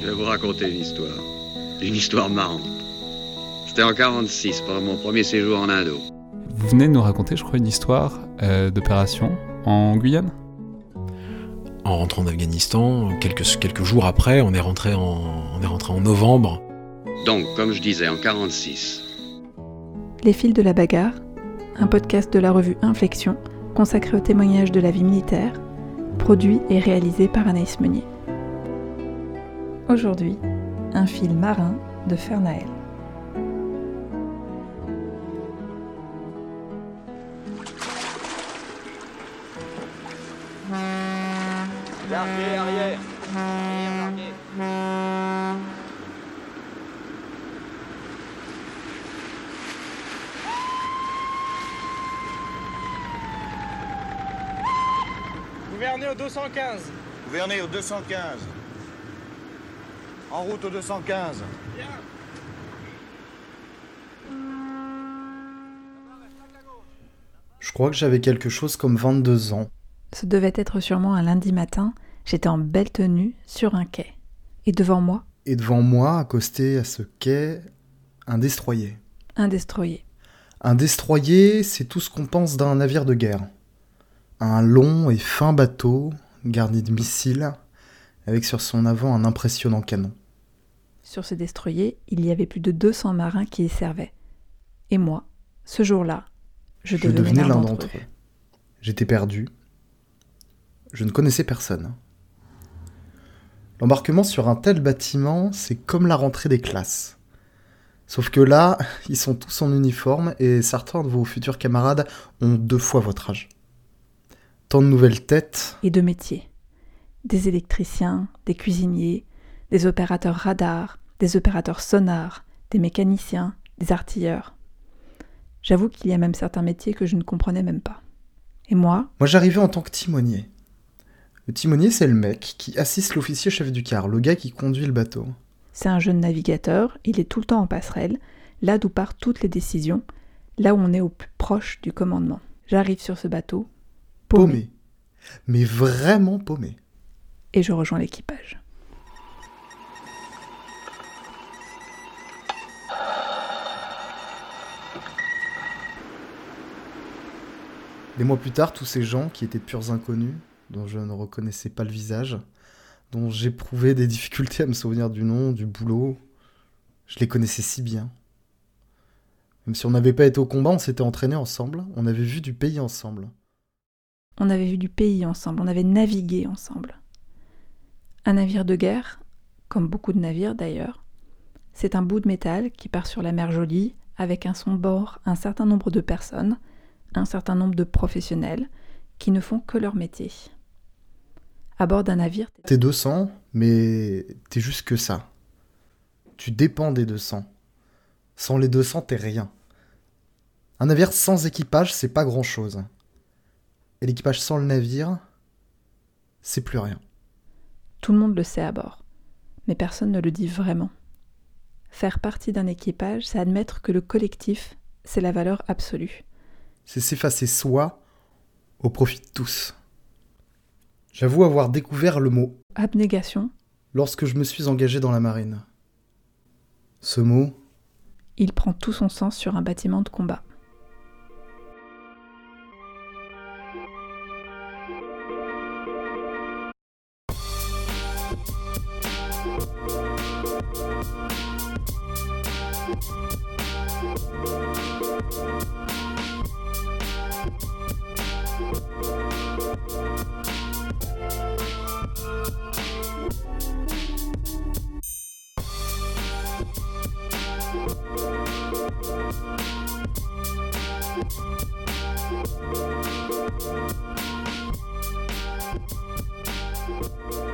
Je vais vous raconter une histoire. Une histoire marrante. C'était en 46, pendant mon premier séjour en Indo. Vous venez de nous raconter, je crois, une histoire euh, d'opération en Guyane? En rentrant d'Afghanistan, quelques, quelques jours après, on est, rentré en, on est rentré en novembre. Donc, comme je disais, en 46. Les fils de la bagarre, un podcast de la revue Inflexion consacré au témoignage de la vie militaire, produit et réalisé par Anaïs Meunier. Aujourd'hui, un fil marin de Fernael. Larguez, arrière. Larguez. Gouverneur au 215. Gouverneur au 215. En route au 215. Je crois que j'avais quelque chose comme 22 ans. Ce devait être sûrement un lundi matin, j'étais en belle tenue sur un quai. Et devant moi, Et devant moi, accosté à ce quai, un destroyer. un destroyer. Un destroyer, c'est tout ce qu'on pense d'un navire de guerre. Un long et fin bateau, garni de missiles, avec sur son avant un impressionnant canon. Sur ce destroyer, il y avait plus de 200 marins qui y servaient. Et moi, ce jour-là, je, Je devenais, l'un d'entre eux. J'étais perdu. Je ne connaissais personne. L'embarquement sur un tel bâtiment, c'est comme la rentrée des classes. Sauf que là, ils sont tous en uniforme et certains de vos futurs camarades ont deux fois votre âge. Tant de nouvelles têtes, Et de métiers. Des électriciens, des cuisiniers, des opérateurs radars, des opérateurs sonars, des mécaniciens, des artilleurs. J'avoue qu'il y a même certains métiers que je ne comprenais même pas. Et moi, Moi, j'arrivais en tant que timonier. Le timonier, c'est le mec qui assiste l'officier chef du quart, le gars qui conduit le bateau. c'est un jeune navigateur, il est tout le temps en passerelle, là d'où partent toutes les décisions, là où on est au plus proche du commandement. J'arrive sur ce bateau, paumé, Paumé. Mais vraiment paumé. Et je rejoins l'équipage. Des mois plus tard, tous ces gens qui étaient de purs inconnus, dont je ne reconnaissais pas le visage, dont j'éprouvais des difficultés à me souvenir du nom, du boulot, je les connaissais si bien. Même si on n'avait pas été au combat, on s'était entraînés ensemble, on avait vu du pays ensemble. On avait vu du pays ensemble, on avait navigué ensemble. Un navire de guerre, comme beaucoup de navires d'ailleurs, c'est un bout de métal qui part sur la mer Jolie avec à son bord un certain nombre de personnes, un certain nombre de professionnels qui ne font que leur métier. À bord d'un navire, T'es 200, mais t'es juste que ça. Tu dépends des 200. Sans les 200, t'es rien. Un navire sans équipage, c'est pas grand-chose. Et l'équipage sans le navire, c'est plus rien. Tout le monde le sait à bord, mais personne ne le dit vraiment. Faire partie d'un équipage, c'est admettre que le collectif, c'est la valeur absolue. C'est s'effacer soi au profit de tous. J'avoue avoir découvert le mot Abnégation, lorsque je me suis engagé dans la marine. Ce mot, il prend tout son sens sur un bâtiment de combat. Thank you.